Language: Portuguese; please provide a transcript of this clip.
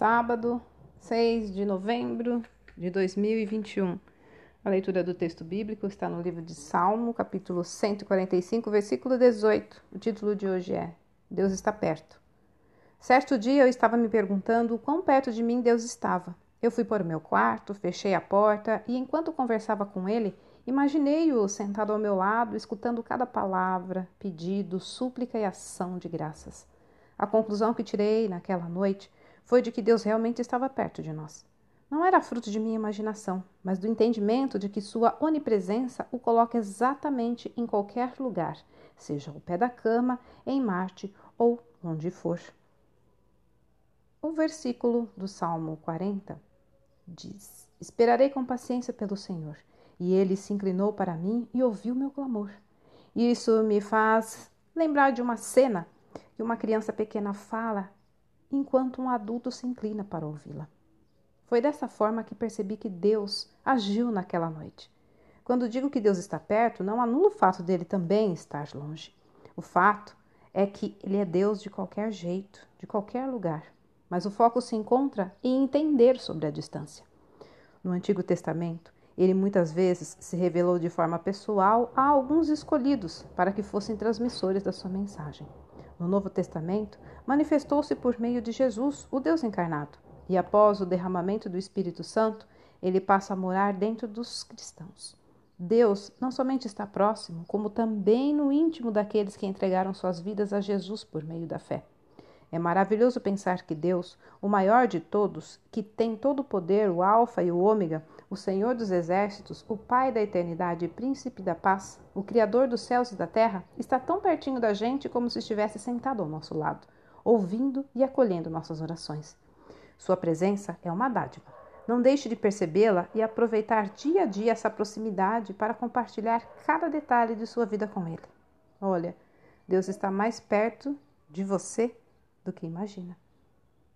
sábado, 6 de novembro de 2021. A leitura do texto bíblico está no livro de Salmo, capítulo 145, versículo 18. O título de hoje é Deus está perto. Certo dia eu estava me perguntando quão perto de mim Deus estava. Eu fui para o meu quarto, fechei a porta e, enquanto conversava com ele, imaginei-o sentado ao meu lado, escutando cada palavra, pedido, súplica e ação de graças. A conclusão que tirei naquela noite foi de que Deus realmente estava perto de nós. Não era fruto de minha imaginação, mas do entendimento de que Sua onipresença o coloca exatamente em qualquer lugar, seja ao pé da cama, em Marte ou onde for. O versículo do Salmo 40 diz: Esperarei com paciência pelo Senhor, e ele se inclinou para mim e ouviu meu clamor. Isso me faz lembrar de uma cena que uma criança pequena fala enquanto um adulto se inclina para ouvi-la. Foi dessa forma que percebi que Deus agiu naquela noite. Quando digo que Deus está perto, não anula o fato dele também estar longe. O fato é que ele é Deus de qualquer jeito, de qualquer lugar. Mas o foco se encontra em entender sobre a distância. No Antigo Testamento, ele muitas vezes se revelou de forma pessoal a alguns escolhidos para que fossem transmissores da sua mensagem no Novo Testamento, manifestou-se por meio de Jesus, o Deus encarnado, e após o derramamento do Espírito Santo, ele passa a morar dentro dos cristãos. Deus não somente está próximo, como também no íntimo daqueles que entregaram suas vidas a Jesus por meio da fé. É maravilhoso pensar que Deus, o maior de todos, que tem todo o poder, o Alfa e o Ômega, o Senhor dos Exércitos, o Pai da eternidade e Príncipe da paz, o Criador dos céus e da terra, está tão pertinho da gente como se estivesse sentado ao nosso lado, ouvindo e acolhendo nossas orações. Sua presença é uma dádiva. Não deixe de percebê-la e aproveitar dia a dia essa proximidade para compartilhar cada detalhe de sua vida com Ele. Olha, Deus está mais perto de você do que imagina.